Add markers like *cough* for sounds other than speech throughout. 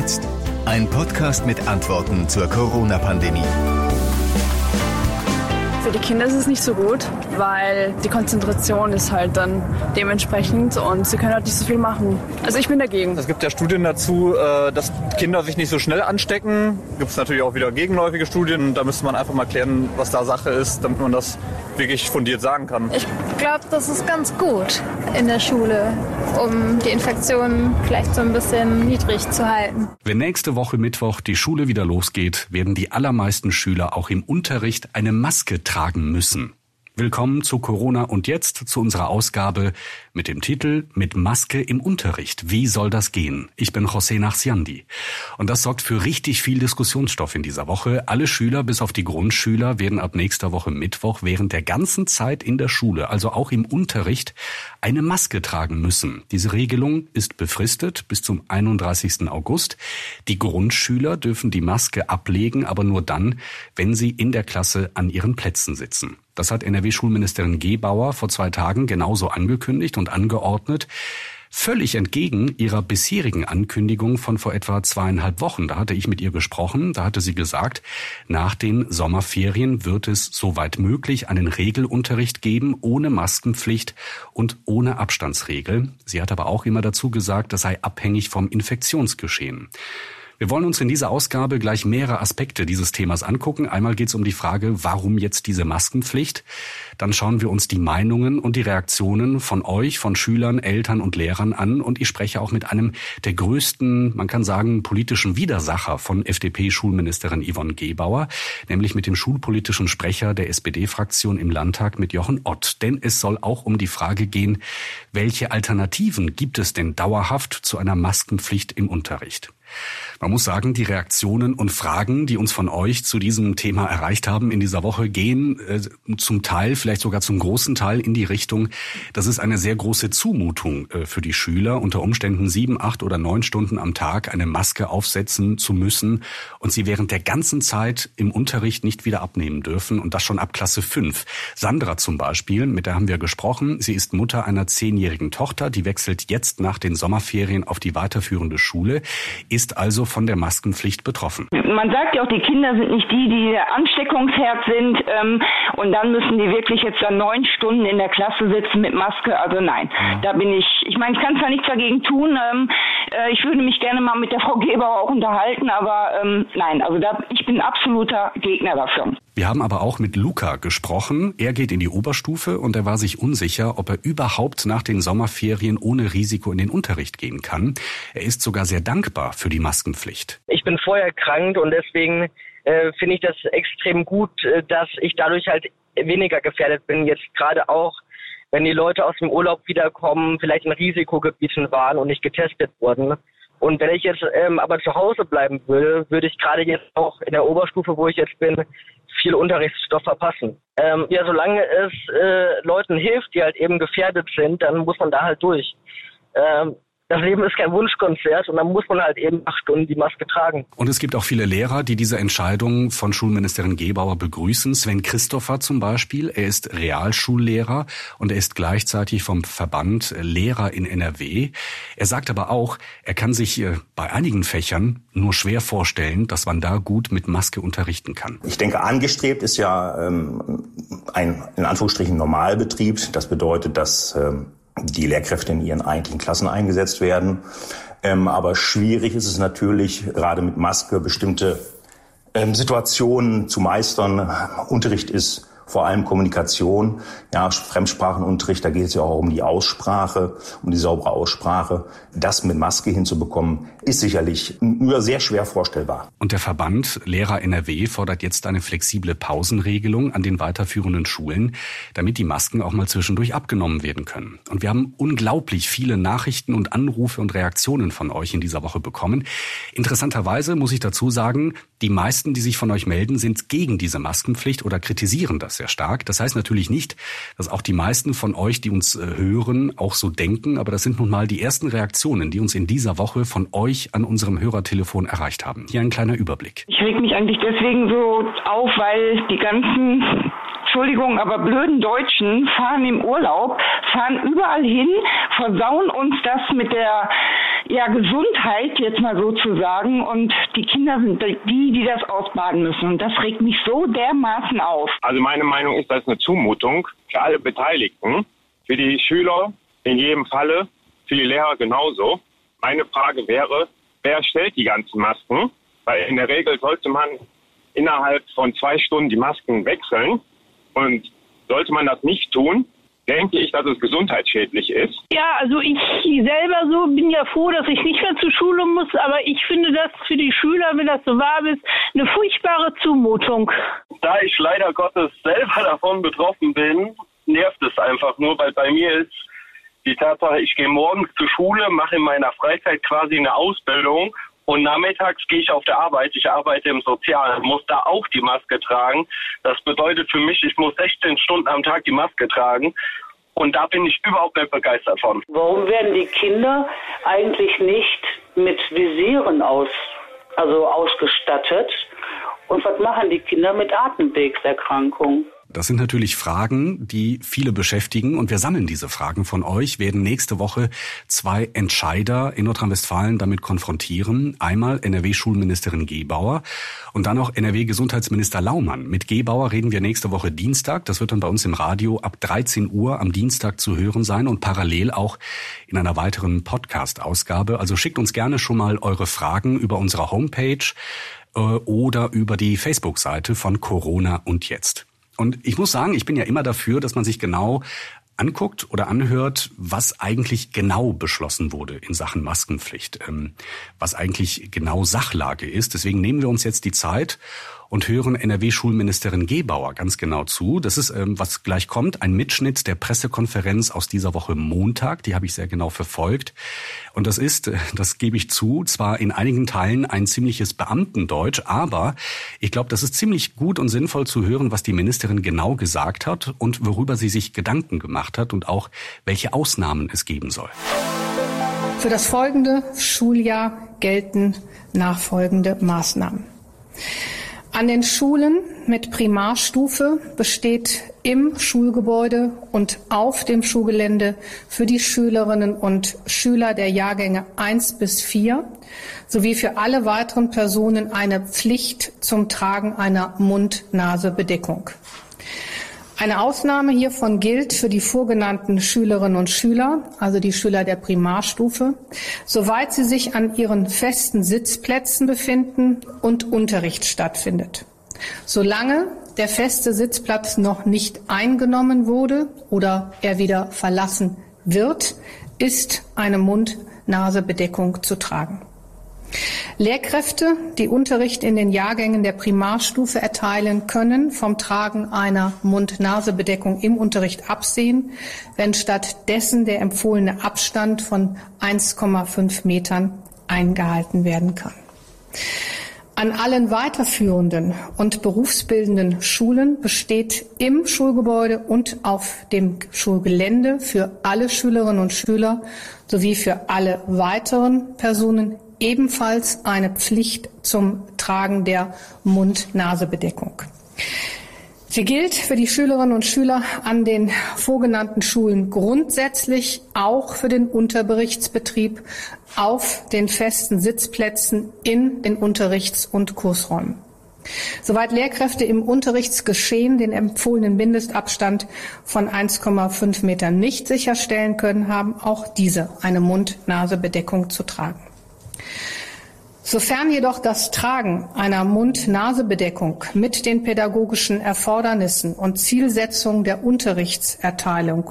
jetzt? Ein Podcast mit Antworten zur Corona-Pandemie. Für die Kinder ist es nicht so gut, weil die Konzentration ist halt dann dementsprechend und sie können halt nicht so viel machen. Also ich bin dagegen. Es gibt ja Studien dazu, äh, dass Kinder sich nicht so schnell anstecken. Gibt es natürlich auch wieder gegenläufige Studien. Da müsste man einfach mal klären, was da Sache ist, damit man das wirklich fundiert sagen kann. Ich glaube, das ist ganz gut in der Schule, um die Infektionen vielleicht so ein bisschen niedrig zu halten. Wenn nächste Woche Mittwoch die Schule wieder losgeht, werden die allermeisten Schüler auch im Unterricht eine Maske tragen müssen. Willkommen zu Corona und jetzt zu unserer Ausgabe mit dem Titel Mit Maske im Unterricht. Wie soll das gehen? Ich bin José Nachsiandi. Und das sorgt für richtig viel Diskussionsstoff in dieser Woche. Alle Schüler bis auf die Grundschüler werden ab nächster Woche Mittwoch während der ganzen Zeit in der Schule, also auch im Unterricht, eine Maske tragen müssen. Diese Regelung ist befristet bis zum 31. August. Die Grundschüler dürfen die Maske ablegen, aber nur dann, wenn sie in der Klasse an ihren Plätzen sitzen. Das hat NRW-Schulministerin Gebauer vor zwei Tagen genauso angekündigt und angeordnet. Völlig entgegen ihrer bisherigen Ankündigung von vor etwa zweieinhalb Wochen. Da hatte ich mit ihr gesprochen. Da hatte sie gesagt, nach den Sommerferien wird es soweit möglich einen Regelunterricht geben, ohne Maskenpflicht und ohne Abstandsregel. Sie hat aber auch immer dazu gesagt, das sei abhängig vom Infektionsgeschehen. Wir wollen uns in dieser Ausgabe gleich mehrere Aspekte dieses Themas angucken. Einmal geht es um die Frage, warum jetzt diese Maskenpflicht? Dann schauen wir uns die Meinungen und die Reaktionen von euch, von Schülern, Eltern und Lehrern an. Und ich spreche auch mit einem der größten, man kann sagen, politischen Widersacher von FDP-Schulministerin Yvonne Gebauer, nämlich mit dem schulpolitischen Sprecher der SPD-Fraktion im Landtag, mit Jochen Ott. Denn es soll auch um die Frage gehen, welche Alternativen gibt es denn dauerhaft zu einer Maskenpflicht im Unterricht? Man muss sagen, die Reaktionen und Fragen, die uns von euch zu diesem Thema erreicht haben in dieser Woche, gehen äh, zum Teil, vielleicht sogar zum großen Teil in die Richtung, das ist eine sehr große Zumutung äh, für die Schüler, unter Umständen sieben, acht oder neun Stunden am Tag eine Maske aufsetzen zu müssen und sie während der ganzen Zeit im Unterricht nicht wieder abnehmen dürfen und das schon ab Klasse fünf. Sandra zum Beispiel, mit der haben wir gesprochen, sie ist Mutter einer zehnjährigen Tochter, die wechselt jetzt nach den Sommerferien auf die weiterführende Schule, ist also von der Maskenpflicht betroffen. Man sagt ja auch, die Kinder sind nicht die, die Ansteckungsherd sind ähm, und dann müssen die wirklich jetzt dann neun Stunden in der Klasse sitzen mit Maske. Also nein, ja. da bin ich, ich meine, ich kann zwar nichts dagegen tun, ähm, äh, ich würde mich gerne mal mit der Frau Geber auch unterhalten, aber ähm, nein, also da, ich bin absoluter Gegner dafür. Wir haben aber auch mit Luca gesprochen. Er geht in die Oberstufe und er war sich unsicher, ob er überhaupt nach den Sommerferien ohne Risiko in den Unterricht gehen kann. Er ist sogar sehr dankbar für die Maskenpflicht. Ich bin vorher erkrankt und deswegen äh, finde ich das extrem gut, äh, dass ich dadurch halt weniger gefährdet bin. Jetzt gerade auch, wenn die Leute aus dem Urlaub wiederkommen, vielleicht in Risikogebieten waren und nicht getestet wurden. Und wenn ich jetzt ähm, aber zu Hause bleiben würde, würde ich gerade jetzt auch in der Oberstufe, wo ich jetzt bin, viel Unterrichtsstoff verpassen. Ähm, ja, solange es äh, Leuten hilft, die halt eben gefährdet sind, dann muss man da halt durch. Ähm, das Leben ist kein Wunschkonzert und dann muss man halt eben acht Stunden die Maske tragen. Und es gibt auch viele Lehrer, die diese Entscheidung von Schulministerin Gebauer begrüßen. Sven Christopher zum Beispiel, er ist Realschullehrer und er ist gleichzeitig vom Verband Lehrer in NRW. Er sagt aber auch, er kann sich äh, bei einigen Fächern nur schwer vorstellen, dass man da gut mit Maske unterrichten kann. Ich denke, angestrebt ist ja ähm, ein in Anführungsstrichen Normalbetrieb. Das bedeutet, dass ähm, die Lehrkräfte in ihren eigentlichen Klassen eingesetzt werden. Ähm, aber schwierig ist es natürlich, gerade mit Maske bestimmte ähm, Situationen zu meistern. Unterricht ist vor allem Kommunikation, ja, Fremdsprachenunterricht, da geht es ja auch um die Aussprache, um die saubere Aussprache. Das mit Maske hinzubekommen, ist sicherlich nur sehr schwer vorstellbar. Und der Verband Lehrer NRW fordert jetzt eine flexible Pausenregelung an den weiterführenden Schulen, damit die Masken auch mal zwischendurch abgenommen werden können. Und wir haben unglaublich viele Nachrichten und Anrufe und Reaktionen von euch in dieser Woche bekommen. Interessanterweise muss ich dazu sagen, die meisten, die sich von euch melden, sind gegen diese Maskenpflicht oder kritisieren das sehr stark. Das heißt natürlich nicht, dass auch die meisten von euch, die uns äh, hören, auch so denken, aber das sind nun mal die ersten Reaktionen, die uns in dieser Woche von euch an unserem Hörertelefon erreicht haben. Hier ein kleiner Überblick. Ich reg mich eigentlich deswegen so auf, weil die ganzen Entschuldigung, aber blöden Deutschen fahren im Urlaub, fahren überall hin, versauen uns das mit der ja, Gesundheit, jetzt mal so zu sagen. Und die Kinder sind die, die das ausbaden müssen. Und das regt mich so dermaßen auf. Also meine Meinung ist, das ist eine Zumutung für alle Beteiligten. Für die Schüler in jedem Falle, für die Lehrer genauso. Meine Frage wäre, wer stellt die ganzen Masken? Weil in der Regel sollte man innerhalb von zwei Stunden die Masken wechseln. Und sollte man das nicht tun, denke ich, dass es gesundheitsschädlich ist. Ja, also ich selber so bin ja froh, dass ich nicht mehr zur Schule muss, aber ich finde das für die Schüler, wenn das so warm ist, eine furchtbare Zumutung. Da ich leider Gottes selber *laughs* davon betroffen bin, nervt es einfach nur, weil bei mir ist die Tatsache, ich gehe morgens zur Schule, mache in meiner Freizeit quasi eine Ausbildung und nachmittags gehe ich auf der Arbeit. Ich arbeite im Sozialen, muss da auch die Maske tragen. Das bedeutet für mich, ich muss 16 Stunden am Tag die Maske tragen. Und da bin ich überhaupt nicht begeistert von. Warum werden die Kinder eigentlich nicht mit Visieren aus, also ausgestattet? Und was machen die Kinder mit Atemwegserkrankungen? Das sind natürlich Fragen, die viele beschäftigen und wir sammeln diese Fragen von euch, werden nächste Woche zwei Entscheider in Nordrhein-Westfalen damit konfrontieren. Einmal NRW-Schulministerin Gebauer und dann auch NRW-Gesundheitsminister Laumann. Mit Gebauer reden wir nächste Woche Dienstag. Das wird dann bei uns im Radio ab 13 Uhr am Dienstag zu hören sein und parallel auch in einer weiteren Podcast-Ausgabe. Also schickt uns gerne schon mal eure Fragen über unsere Homepage äh, oder über die Facebook-Seite von Corona und jetzt. Und ich muss sagen, ich bin ja immer dafür, dass man sich genau anguckt oder anhört, was eigentlich genau beschlossen wurde in Sachen Maskenpflicht, ähm, was eigentlich genau Sachlage ist. Deswegen nehmen wir uns jetzt die Zeit und hören NRW-Schulministerin Gebauer ganz genau zu. Das ist, ähm, was gleich kommt, ein Mitschnitt der Pressekonferenz aus dieser Woche Montag. Die habe ich sehr genau verfolgt. Und das ist, äh, das gebe ich zu, zwar in einigen Teilen ein ziemliches Beamtendeutsch, aber ich glaube, das ist ziemlich gut und sinnvoll zu hören, was die Ministerin genau gesagt hat und worüber sie sich Gedanken gemacht hat und auch welche Ausnahmen es geben soll. Für das folgende Schuljahr gelten nachfolgende Maßnahmen. An den Schulen mit Primarstufe besteht im Schulgebäude und auf dem Schulgelände für die Schülerinnen und Schüler der Jahrgänge 1 bis 4 sowie für alle weiteren Personen eine Pflicht zum Tragen einer Mund-Nase-Bedeckung. Eine Ausnahme hiervon gilt für die vorgenannten Schülerinnen und Schüler, also die Schüler der Primarstufe, soweit sie sich an ihren festen Sitzplätzen befinden und Unterricht stattfindet. Solange der feste Sitzplatz noch nicht eingenommen wurde oder er wieder verlassen wird, ist eine Mund-Nase-Bedeckung zu tragen. Lehrkräfte, die Unterricht in den Jahrgängen der Primarstufe erteilen, können vom Tragen einer Mund-Nase-Bedeckung im Unterricht absehen, wenn stattdessen der empfohlene Abstand von 1,5 Metern eingehalten werden kann. An allen weiterführenden und berufsbildenden Schulen besteht im Schulgebäude und auf dem Schulgelände für alle Schülerinnen und Schüler sowie für alle weiteren Personen ebenfalls eine Pflicht zum Tragen der Mund-Nase-Bedeckung. Sie gilt für die Schülerinnen und Schüler an den vorgenannten Schulen grundsätzlich auch für den Unterberichtsbetrieb auf den festen Sitzplätzen in den Unterrichts- und Kursräumen. Soweit Lehrkräfte im Unterrichtsgeschehen den empfohlenen Mindestabstand von 1,5 Metern nicht sicherstellen können, haben auch diese eine Mund-Nase-Bedeckung zu tragen. Sofern jedoch das Tragen einer Mund-Nase-Bedeckung mit den pädagogischen Erfordernissen und Zielsetzungen der Unterrichtserteilung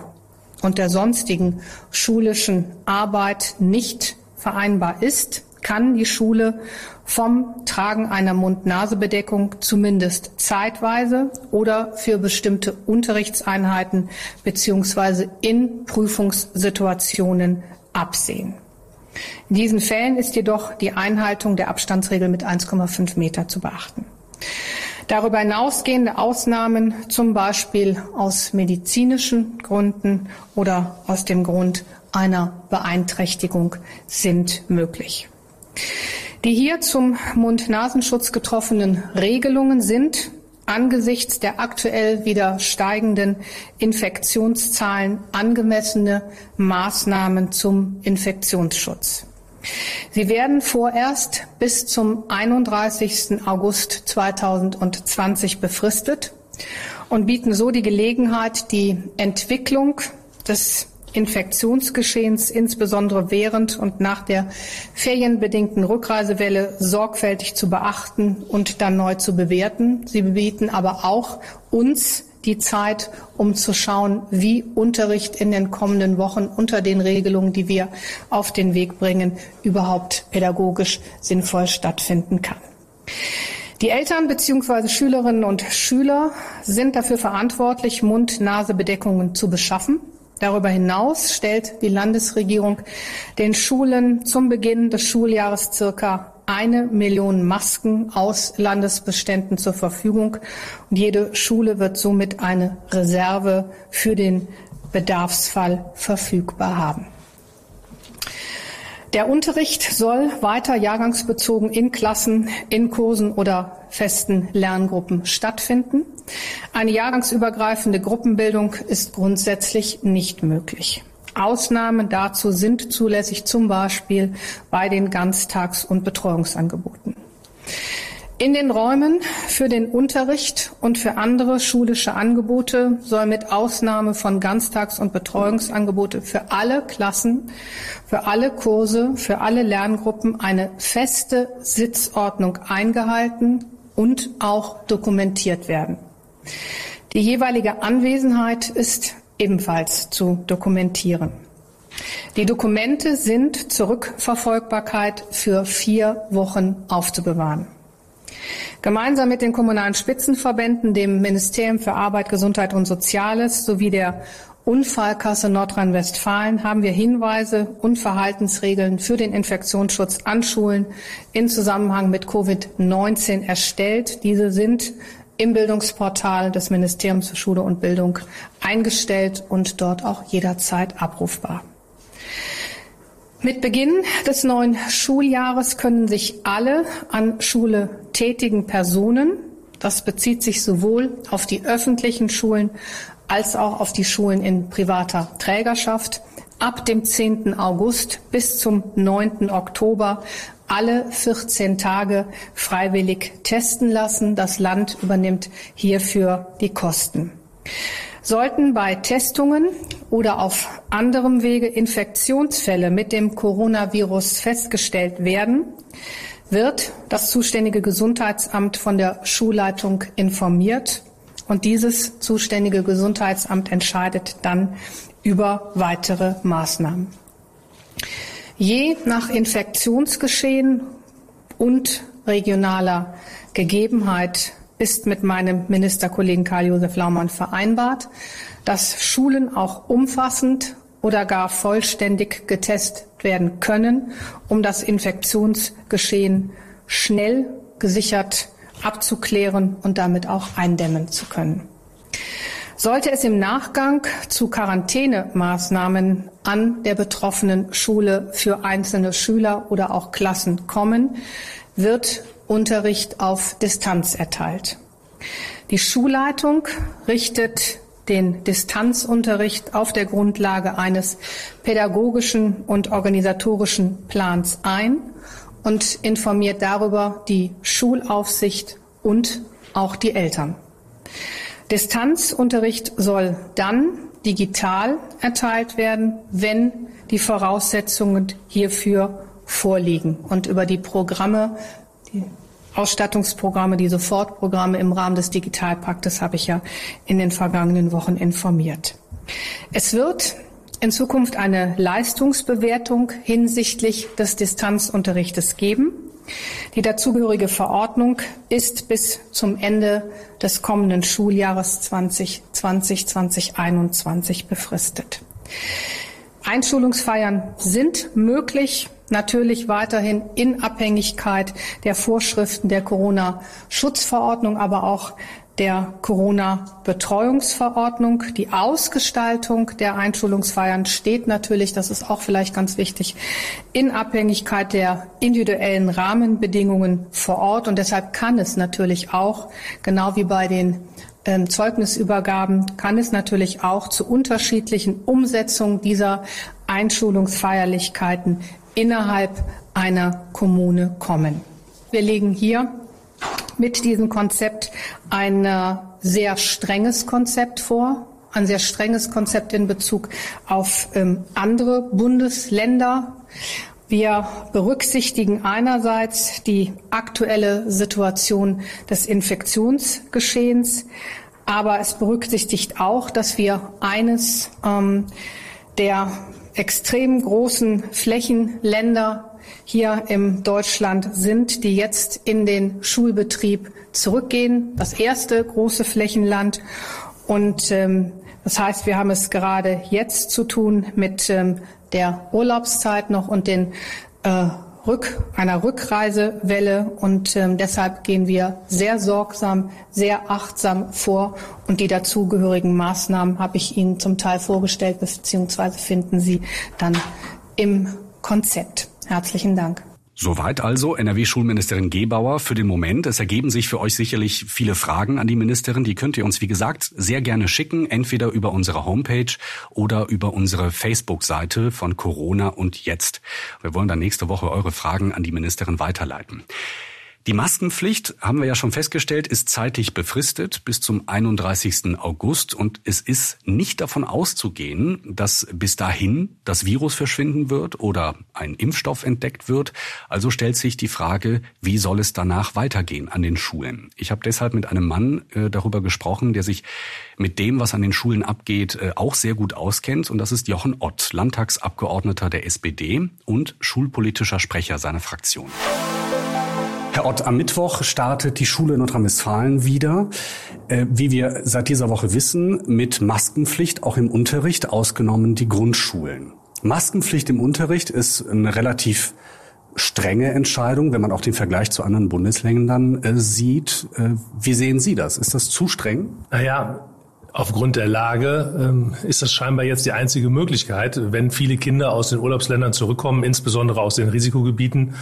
und der sonstigen schulischen Arbeit nicht vereinbar ist, kann die Schule vom Tragen einer Mund-Nase-Bedeckung zumindest zeitweise oder für bestimmte Unterrichtseinheiten beziehungsweise in Prüfungssituationen absehen. In diesen Fällen ist jedoch die Einhaltung der Abstandsregel mit 1,5 Meter zu beachten. Darüber hinausgehende Ausnahmen, zum Beispiel aus medizinischen Gründen oder aus dem Grund einer Beeinträchtigung, sind möglich. Die hier zum Mund-Nasenschutz getroffenen Regelungen sind angesichts der aktuell wieder steigenden Infektionszahlen angemessene Maßnahmen zum Infektionsschutz. Sie werden vorerst bis zum 31. August 2020 befristet und bieten so die Gelegenheit, die Entwicklung des Infektionsgeschehens insbesondere während und nach der ferienbedingten Rückreisewelle sorgfältig zu beachten und dann neu zu bewerten. Sie bieten aber auch uns die Zeit, um zu schauen, wie Unterricht in den kommenden Wochen unter den Regelungen, die wir auf den Weg bringen, überhaupt pädagogisch sinnvoll stattfinden kann. Die Eltern bzw. Schülerinnen und Schüler sind dafür verantwortlich, Mund-Nase-Bedeckungen zu beschaffen. Darüber hinaus stellt die Landesregierung den Schulen zum Beginn des Schuljahres circa eine Million Masken aus Landesbeständen zur Verfügung und jede Schule wird somit eine Reserve für den Bedarfsfall verfügbar haben. Der Unterricht soll weiter jahrgangsbezogen in Klassen, in Kursen oder festen Lerngruppen stattfinden. Eine jahrgangsübergreifende Gruppenbildung ist grundsätzlich nicht möglich. Ausnahmen dazu sind zulässig, zum Beispiel bei den Ganztags- und Betreuungsangeboten. In den Räumen für den Unterricht und für andere schulische Angebote soll mit Ausnahme von Ganztags- und Betreuungsangebote für alle Klassen, für alle Kurse, für alle Lerngruppen eine feste Sitzordnung eingehalten und auch dokumentiert werden. Die jeweilige Anwesenheit ist ebenfalls zu dokumentieren. Die Dokumente sind zur Rückverfolgbarkeit für vier Wochen aufzubewahren. Gemeinsam mit den kommunalen Spitzenverbänden, dem Ministerium für Arbeit, Gesundheit und Soziales sowie der Unfallkasse Nordrhein-Westfalen haben wir Hinweise und Verhaltensregeln für den Infektionsschutz an Schulen in Zusammenhang mit Covid-19 erstellt. Diese sind im Bildungsportal des Ministeriums für Schule und Bildung eingestellt und dort auch jederzeit abrufbar. Mit Beginn des neuen Schuljahres können sich alle an Schule tätigen Personen, das bezieht sich sowohl auf die öffentlichen Schulen als auch auf die Schulen in privater Trägerschaft, ab dem 10. August bis zum 9. Oktober alle 14 Tage freiwillig testen lassen. Das Land übernimmt hierfür die Kosten. Sollten bei Testungen oder auf anderem Wege Infektionsfälle mit dem Coronavirus festgestellt werden, wird das zuständige Gesundheitsamt von der Schulleitung informiert und dieses zuständige Gesundheitsamt entscheidet dann über weitere Maßnahmen. Je nach Infektionsgeschehen und regionaler Gegebenheit ist mit meinem Ministerkollegen Karl-Josef Laumann vereinbart, dass Schulen auch umfassend oder gar vollständig getestet werden können, um das Infektionsgeschehen schnell gesichert abzuklären und damit auch eindämmen zu können. Sollte es im Nachgang zu Quarantänemaßnahmen an der betroffenen Schule für einzelne Schüler oder auch Klassen kommen, wird Unterricht auf Distanz erteilt. Die Schulleitung richtet den Distanzunterricht auf der Grundlage eines pädagogischen und organisatorischen Plans ein und informiert darüber die Schulaufsicht und auch die Eltern. Distanzunterricht soll dann digital erteilt werden, wenn die Voraussetzungen hierfür vorliegen. Und über die Programme, die Ausstattungsprogramme, die Sofortprogramme im Rahmen des Digitalpaktes habe ich ja in den vergangenen Wochen informiert. Es wird in Zukunft eine Leistungsbewertung hinsichtlich des Distanzunterrichtes geben. Die dazugehörige Verordnung ist bis zum Ende des kommenden Schuljahres 2020-2021 befristet. Einschulungsfeiern sind möglich, natürlich weiterhin in Abhängigkeit der Vorschriften der Corona-Schutzverordnung, aber auch der Corona-Betreuungsverordnung. Die Ausgestaltung der Einschulungsfeiern steht natürlich, das ist auch vielleicht ganz wichtig, in Abhängigkeit der individuellen Rahmenbedingungen vor Ort. Und deshalb kann es natürlich auch, genau wie bei den ähm, Zeugnisübergaben, kann es natürlich auch zu unterschiedlichen Umsetzungen dieser Einschulungsfeierlichkeiten innerhalb einer Kommune kommen. Wir legen hier mit diesem Konzept ein äh, sehr strenges Konzept vor, ein sehr strenges Konzept in Bezug auf ähm, andere Bundesländer. Wir berücksichtigen einerseits die aktuelle Situation des Infektionsgeschehens, aber es berücksichtigt auch, dass wir eines ähm, der extrem großen Flächenländer hier im Deutschland sind, die jetzt in den Schulbetrieb zurückgehen. Das erste große Flächenland. Und ähm, das heißt, wir haben es gerade jetzt zu tun mit ähm, der Urlaubszeit noch und den äh, Rück, einer Rückreisewelle und ähm, deshalb gehen wir sehr sorgsam, sehr achtsam vor und die dazugehörigen Maßnahmen habe ich Ihnen zum Teil vorgestellt, beziehungsweise finden Sie dann im Konzept. Herzlichen Dank. Soweit also NRW-Schulministerin Gebauer für den Moment. Es ergeben sich für euch sicherlich viele Fragen an die Ministerin. Die könnt ihr uns, wie gesagt, sehr gerne schicken, entweder über unsere Homepage oder über unsere Facebook-Seite von Corona und Jetzt. Wir wollen dann nächste Woche eure Fragen an die Ministerin weiterleiten. Die Maskenpflicht, haben wir ja schon festgestellt, ist zeitlich befristet bis zum 31. August und es ist nicht davon auszugehen, dass bis dahin das Virus verschwinden wird oder ein Impfstoff entdeckt wird. Also stellt sich die Frage, wie soll es danach weitergehen an den Schulen? Ich habe deshalb mit einem Mann äh, darüber gesprochen, der sich mit dem, was an den Schulen abgeht, äh, auch sehr gut auskennt und das ist Jochen Ott, Landtagsabgeordneter der SPD und schulpolitischer Sprecher seiner Fraktion. Herr Ott, am Mittwoch startet die Schule in Nordrhein-Westfalen wieder, äh, wie wir seit dieser Woche wissen, mit Maskenpflicht auch im Unterricht, ausgenommen die Grundschulen. Maskenpflicht im Unterricht ist eine relativ strenge Entscheidung, wenn man auch den Vergleich zu anderen Bundesländern äh, sieht. Äh, wie sehen Sie das? Ist das zu streng? Naja, Aufgrund der Lage ähm, ist das scheinbar jetzt die einzige Möglichkeit, wenn viele Kinder aus den Urlaubsländern zurückkommen, insbesondere aus den Risikogebieten,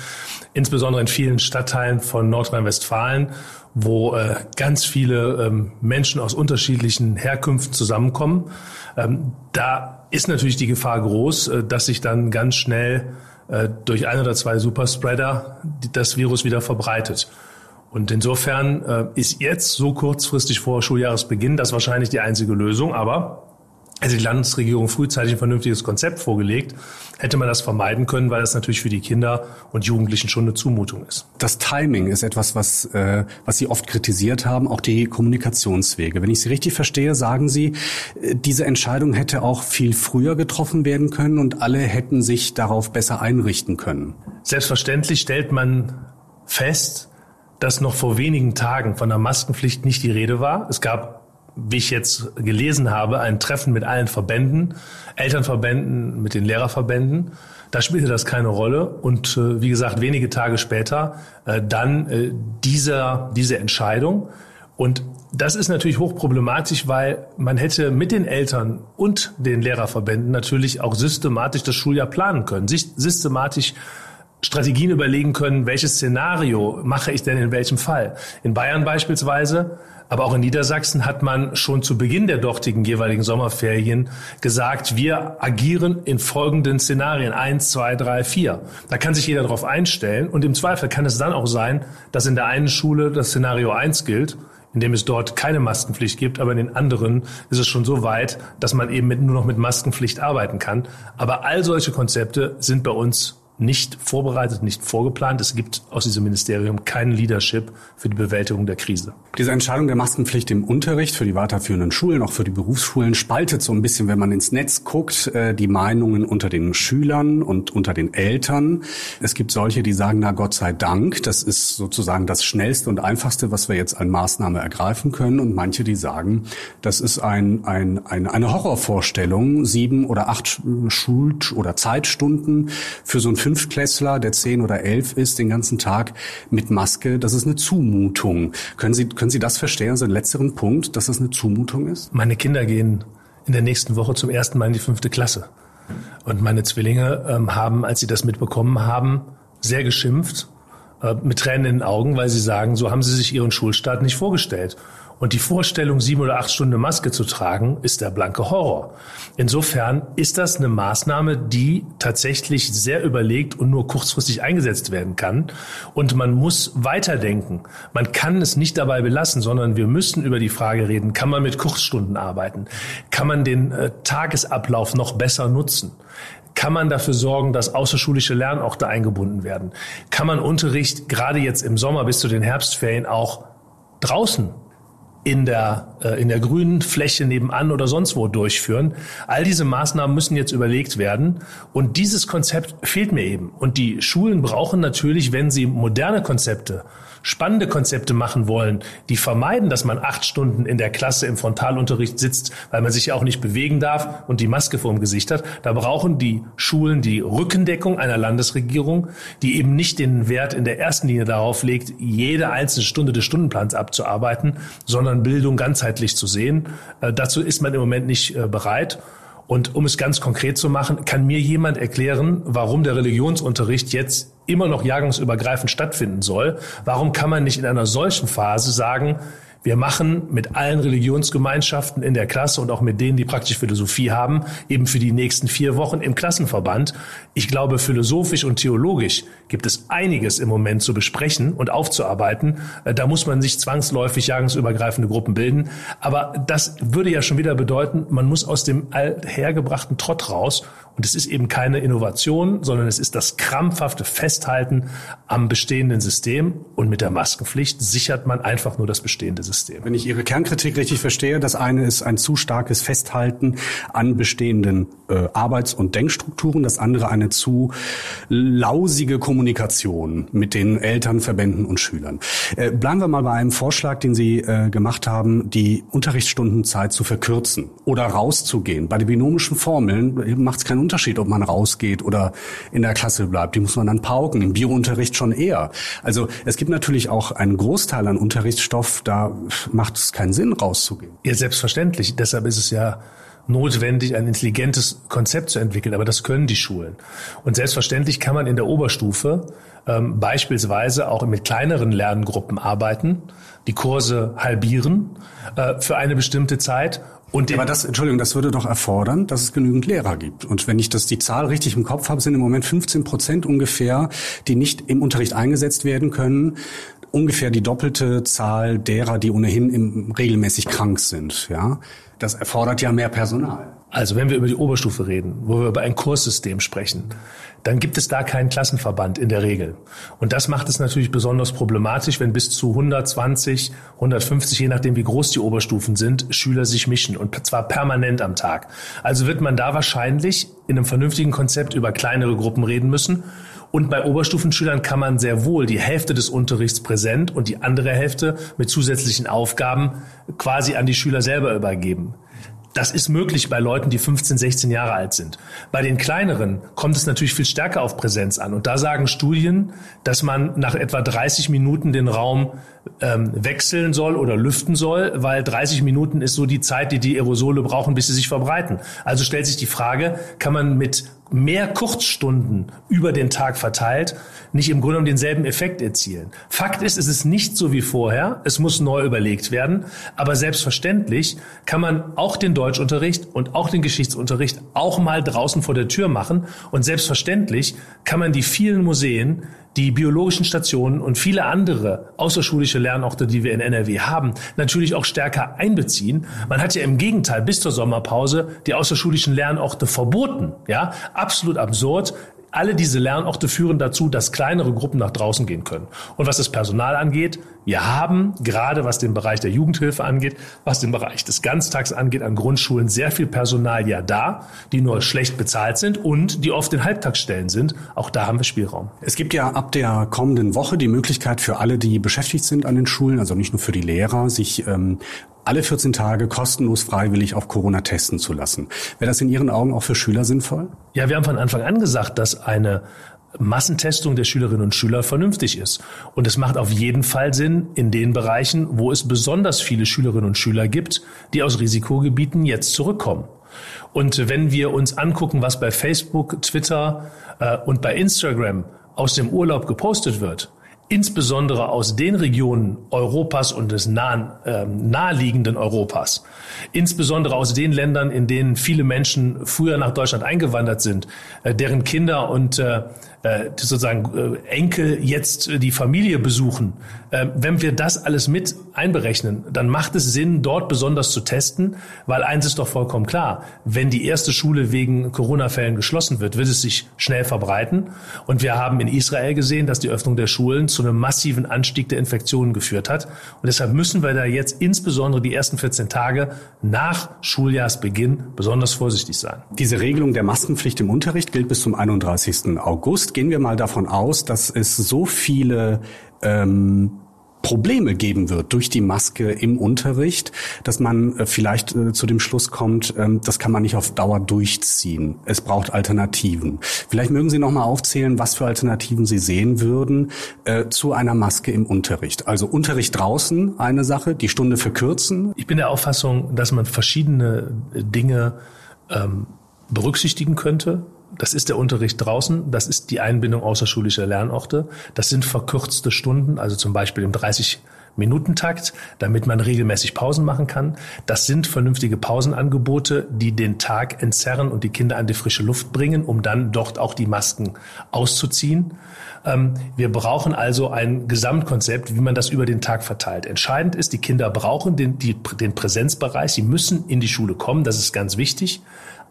insbesondere in vielen Stadtteilen von Nordrhein-Westfalen, wo äh, ganz viele ähm, Menschen aus unterschiedlichen Herkünften zusammenkommen. Ähm, da ist natürlich die Gefahr groß, äh, dass sich dann ganz schnell äh, durch ein oder zwei Superspreader das Virus wieder verbreitet. Und insofern äh, ist jetzt so kurzfristig vor Schuljahresbeginn das wahrscheinlich die einzige Lösung. Aber hätte die Landesregierung frühzeitig ein vernünftiges Konzept vorgelegt, hätte man das vermeiden können, weil das natürlich für die Kinder und Jugendlichen schon eine Zumutung ist. Das Timing ist etwas, was, äh, was Sie oft kritisiert haben, auch die Kommunikationswege. Wenn ich Sie richtig verstehe, sagen Sie, äh, diese Entscheidung hätte auch viel früher getroffen werden können und alle hätten sich darauf besser einrichten können. Selbstverständlich stellt man fest, dass noch vor wenigen Tagen von der Maskenpflicht nicht die Rede war. Es gab, wie ich jetzt gelesen habe, ein Treffen mit allen Verbänden, Elternverbänden, mit den Lehrerverbänden. Da spielte das keine Rolle. Und äh, wie gesagt, wenige Tage später äh, dann äh, dieser, diese Entscheidung. Und das ist natürlich hochproblematisch, weil man hätte mit den Eltern und den Lehrerverbänden natürlich auch systematisch das Schuljahr planen können, sich systematisch Strategien überlegen können, welches Szenario mache ich denn in welchem Fall. In Bayern beispielsweise, aber auch in Niedersachsen hat man schon zu Beginn der dortigen jeweiligen Sommerferien gesagt, wir agieren in folgenden Szenarien. Eins, zwei, drei, vier. Da kann sich jeder darauf einstellen und im Zweifel kann es dann auch sein, dass in der einen Schule das Szenario eins gilt in dem es dort keine Maskenpflicht gibt, aber in den anderen ist es schon so weit, dass man eben mit, nur noch mit Maskenpflicht arbeiten kann. Aber all solche Konzepte sind bei uns nicht vorbereitet, nicht vorgeplant. Es gibt aus diesem Ministerium kein Leadership für die Bewältigung der Krise. Diese Entscheidung der Maskenpflicht im Unterricht für die weiterführenden Schulen, auch für die Berufsschulen, spaltet so ein bisschen, wenn man ins Netz guckt, äh, die Meinungen unter den Schülern und unter den Eltern. Es gibt solche, die sagen, na Gott sei Dank, das ist sozusagen das Schnellste und Einfachste, was wir jetzt an Maßnahme ergreifen können. Und manche, die sagen, das ist ein, ein, ein, eine Horrorvorstellung, sieben oder acht Schul- oder Zeitstunden für so ein Fünftklässler, der zehn oder elf ist, den ganzen Tag mit Maske, das ist eine Zumutung. Können Sie, können Sie das verstehen, also den letzteren Punkt, dass das eine Zumutung ist? Meine Kinder gehen in der nächsten Woche zum ersten Mal in die fünfte Klasse. Und meine Zwillinge ähm, haben, als sie das mitbekommen haben, sehr geschimpft, äh, mit Tränen in den Augen, weil sie sagen, so haben sie sich ihren Schulstart nicht vorgestellt. Und die Vorstellung, sieben oder acht Stunden Maske zu tragen, ist der blanke Horror. Insofern ist das eine Maßnahme, die tatsächlich sehr überlegt und nur kurzfristig eingesetzt werden kann. Und man muss weiterdenken. Man kann es nicht dabei belassen, sondern wir müssen über die Frage reden, kann man mit Kurzstunden arbeiten? Kann man den äh, Tagesablauf noch besser nutzen? Kann man dafür sorgen, dass außerschulische Lernorte eingebunden werden? Kann man Unterricht gerade jetzt im Sommer bis zu den Herbstferien auch draußen in der, äh, in der grünen Fläche nebenan oder sonst wo durchführen. All diese Maßnahmen müssen jetzt überlegt werden. Und dieses Konzept fehlt mir eben. Und die Schulen brauchen natürlich, wenn sie moderne Konzepte spannende Konzepte machen wollen, die vermeiden, dass man acht Stunden in der Klasse im Frontalunterricht sitzt, weil man sich ja auch nicht bewegen darf und die Maske vor dem Gesicht hat, da brauchen die Schulen die Rückendeckung einer Landesregierung, die eben nicht den Wert in der ersten Linie darauf legt, jede einzelne Stunde des Stundenplans abzuarbeiten, sondern Bildung ganzheitlich zu sehen. Äh, dazu ist man im Moment nicht äh, bereit. Und um es ganz konkret zu machen, kann mir jemand erklären, warum der Religionsunterricht jetzt immer noch jahrgangsübergreifend stattfinden soll? Warum kann man nicht in einer solchen Phase sagen, wir machen mit allen Religionsgemeinschaften in der Klasse und auch mit denen, die praktisch Philosophie haben, eben für die nächsten vier Wochen im Klassenverband. Ich glaube, philosophisch und theologisch gibt es einiges im Moment zu besprechen und aufzuarbeiten. Äh, da muss man sich zwangsläufig jagensübergreifende Gruppen bilden. Aber das würde ja schon wieder bedeuten, man muss aus dem althergebrachten Trott raus und es ist eben keine Innovation, sondern es ist das krampfhafte Festhalten am bestehenden System. Und mit der Maskenpflicht sichert man einfach nur das bestehende System. Wenn ich Ihre Kernkritik richtig verstehe, das eine ist ein zu starkes Festhalten an bestehenden äh, Arbeits- und Denkstrukturen, das andere eine zu lausige Kommunikation mit den Eltern, Verbänden und Schülern. Äh, bleiben wir mal bei einem Vorschlag, den Sie äh, gemacht haben, die Unterrichtsstundenzeit zu verkürzen oder rauszugehen. Bei den binomischen Formeln macht es keinen Unterschied, ob man rausgeht oder in der Klasse bleibt. Die muss man dann pauken, im Biounterricht schon eher. Also es gibt natürlich auch einen Großteil an Unterrichtsstoff, da macht es keinen Sinn, rauszugehen. Ja, selbstverständlich. Deshalb ist es ja notwendig, ein intelligentes Konzept zu entwickeln. Aber das können die Schulen. Und selbstverständlich kann man in der Oberstufe ähm, beispielsweise auch mit kleineren Lerngruppen arbeiten, die Kurse halbieren äh, für eine bestimmte Zeit und aber das, Entschuldigung, das würde doch erfordern, dass es genügend Lehrer gibt. Und wenn ich das die Zahl richtig im Kopf habe, sind im Moment 15 Prozent ungefähr, die nicht im Unterricht eingesetzt werden können. Ungefähr die doppelte Zahl derer, die ohnehin im, regelmäßig krank sind. Ja, das erfordert ja mehr Personal. Also wenn wir über die Oberstufe reden, wo wir über ein Kurssystem sprechen, dann gibt es da keinen Klassenverband in der Regel. Und das macht es natürlich besonders problematisch, wenn bis zu 120, 150, je nachdem wie groß die Oberstufen sind, Schüler sich mischen und zwar permanent am Tag. Also wird man da wahrscheinlich in einem vernünftigen Konzept über kleinere Gruppen reden müssen. Und bei Oberstufenschülern kann man sehr wohl die Hälfte des Unterrichts präsent und die andere Hälfte mit zusätzlichen Aufgaben quasi an die Schüler selber übergeben. Das ist möglich bei Leuten, die 15, 16 Jahre alt sind. Bei den kleineren kommt es natürlich viel stärker auf Präsenz an. Und da sagen Studien, dass man nach etwa 30 Minuten den Raum ähm, wechseln soll oder lüften soll, weil 30 Minuten ist so die Zeit, die die Aerosole brauchen, bis sie sich verbreiten. Also stellt sich die Frage, kann man mit mehr Kurzstunden über den Tag verteilt nicht im Grunde um denselben Effekt erzielen. Fakt ist, es ist nicht so wie vorher. Es muss neu überlegt werden. Aber selbstverständlich kann man auch den Deutschunterricht und auch den Geschichtsunterricht auch mal draußen vor der Tür machen. Und selbstverständlich kann man die vielen Museen, die biologischen Stationen und viele andere außerschulische Lernorte, die wir in NRW haben, natürlich auch stärker einbeziehen. Man hat ja im Gegenteil bis zur Sommerpause die außerschulischen Lernorte verboten. Ja, absolut absurd. Alle diese Lernorte führen dazu, dass kleinere Gruppen nach draußen gehen können. Und was das Personal angeht, wir haben gerade was den Bereich der Jugendhilfe angeht, was den Bereich des Ganztags angeht, an Grundschulen sehr viel Personal ja da, die nur schlecht bezahlt sind und die oft in Halbtagsstellen sind. Auch da haben wir Spielraum. Es gibt ja ab der kommenden Woche die Möglichkeit für alle, die beschäftigt sind an den Schulen, also nicht nur für die Lehrer, sich ähm, alle 14 Tage kostenlos freiwillig auf Corona testen zu lassen. Wäre das in Ihren Augen auch für Schüler sinnvoll? Ja, wir haben von Anfang an gesagt, dass eine Massentestung der Schülerinnen und Schüler vernünftig ist. Und es macht auf jeden Fall Sinn in den Bereichen, wo es besonders viele Schülerinnen und Schüler gibt, die aus Risikogebieten jetzt zurückkommen. Und wenn wir uns angucken, was bei Facebook, Twitter äh, und bei Instagram aus dem Urlaub gepostet wird, insbesondere aus den Regionen Europas und des nahen, äh, naheliegenden Europas, insbesondere aus den Ländern, in denen viele Menschen früher nach Deutschland eingewandert sind, äh, deren Kinder und äh, äh, sozusagen äh, Enkel jetzt äh, die Familie besuchen, äh, wenn wir das alles mit einberechnen, dann macht es Sinn, dort besonders zu testen, weil eins ist doch vollkommen klar, wenn die erste Schule wegen Corona-Fällen geschlossen wird, wird es sich schnell verbreiten. Und wir haben in Israel gesehen, dass die Öffnung der Schulen zu einem massiven Anstieg der Infektionen geführt hat. Und deshalb müssen wir da jetzt insbesondere die ersten 14 Tage nach Schuljahrsbeginn besonders vorsichtig sein. Diese Regelung der Maskenpflicht im Unterricht gilt bis zum 31. August gehen wir mal davon aus, dass es so viele ähm, Probleme geben wird durch die Maske im Unterricht, dass man äh, vielleicht äh, zu dem Schluss kommt, ähm, das kann man nicht auf Dauer durchziehen. Es braucht Alternativen. Vielleicht mögen Sie noch mal aufzählen, was für Alternativen Sie sehen würden äh, zu einer Maske im Unterricht. Also Unterricht draußen eine Sache, die Stunde verkürzen. Ich bin der Auffassung, dass man verschiedene Dinge ähm, berücksichtigen könnte das ist der Unterricht draußen, das ist die Einbindung außerschulischer Lernorte, das sind verkürzte Stunden, also zum Beispiel im 30 Minutentakt, damit man regelmäßig Pausen machen kann. Das sind vernünftige Pausenangebote, die den Tag entzerren und die Kinder an die frische Luft bringen, um dann dort auch die Masken auszuziehen. Ähm, wir brauchen also ein Gesamtkonzept, wie man das über den Tag verteilt. Entscheidend ist, die Kinder brauchen den, die, den Präsenzbereich. Sie müssen in die Schule kommen. Das ist ganz wichtig.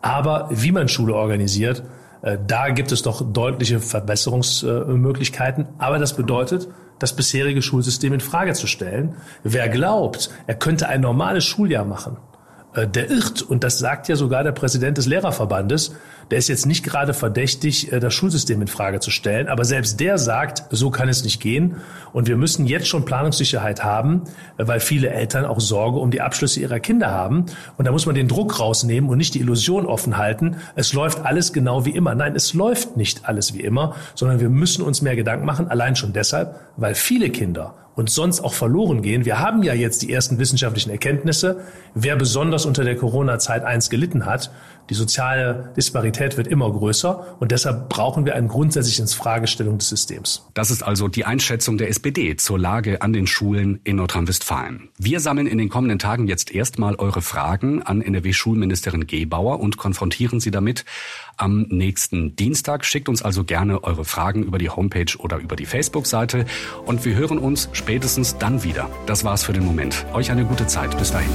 Aber wie man Schule organisiert, äh, da gibt es doch deutliche Verbesserungsmöglichkeiten. Aber das bedeutet, das bisherige Schulsystem in Frage zu stellen. Wer glaubt, er könnte ein normales Schuljahr machen, äh, der irrt. Und das sagt ja sogar der Präsident des Lehrerverbandes. Der ist jetzt nicht gerade verdächtig, äh, das Schulsystem in Frage zu stellen. Aber selbst der sagt, so kann es nicht gehen. Und wir müssen jetzt schon Planungssicherheit haben, weil viele Eltern auch Sorge um die Abschlüsse ihrer Kinder haben. Und da muss man den Druck rausnehmen und nicht die Illusion offen halten. Es läuft alles genau wie immer. Nein, es läuft nicht alles wie immer, sondern wir müssen uns mehr Gedanken machen. Allein schon deshalb, weil viele Kinder und sonst auch verloren gehen. Wir haben ja jetzt die ersten wissenschaftlichen Erkenntnisse, wer besonders unter der Corona-Zeit eins gelitten hat. Die soziale Disparität wird immer größer und deshalb brauchen wir eine grundsätzliche Fragestellung des Systems. Das ist also die Einschätzung der SPD zur Lage an den Schulen in Nordrhein-Westfalen. Wir sammeln in den kommenden Tagen jetzt erstmal eure Fragen an NRW-Schulministerin Gebauer und konfrontieren sie damit am nächsten Dienstag. Schickt uns also gerne eure Fragen über die Homepage oder über die Facebook-Seite und wir hören uns spätestens dann wieder. Das war's für den Moment. Euch eine gute Zeit. Bis dahin.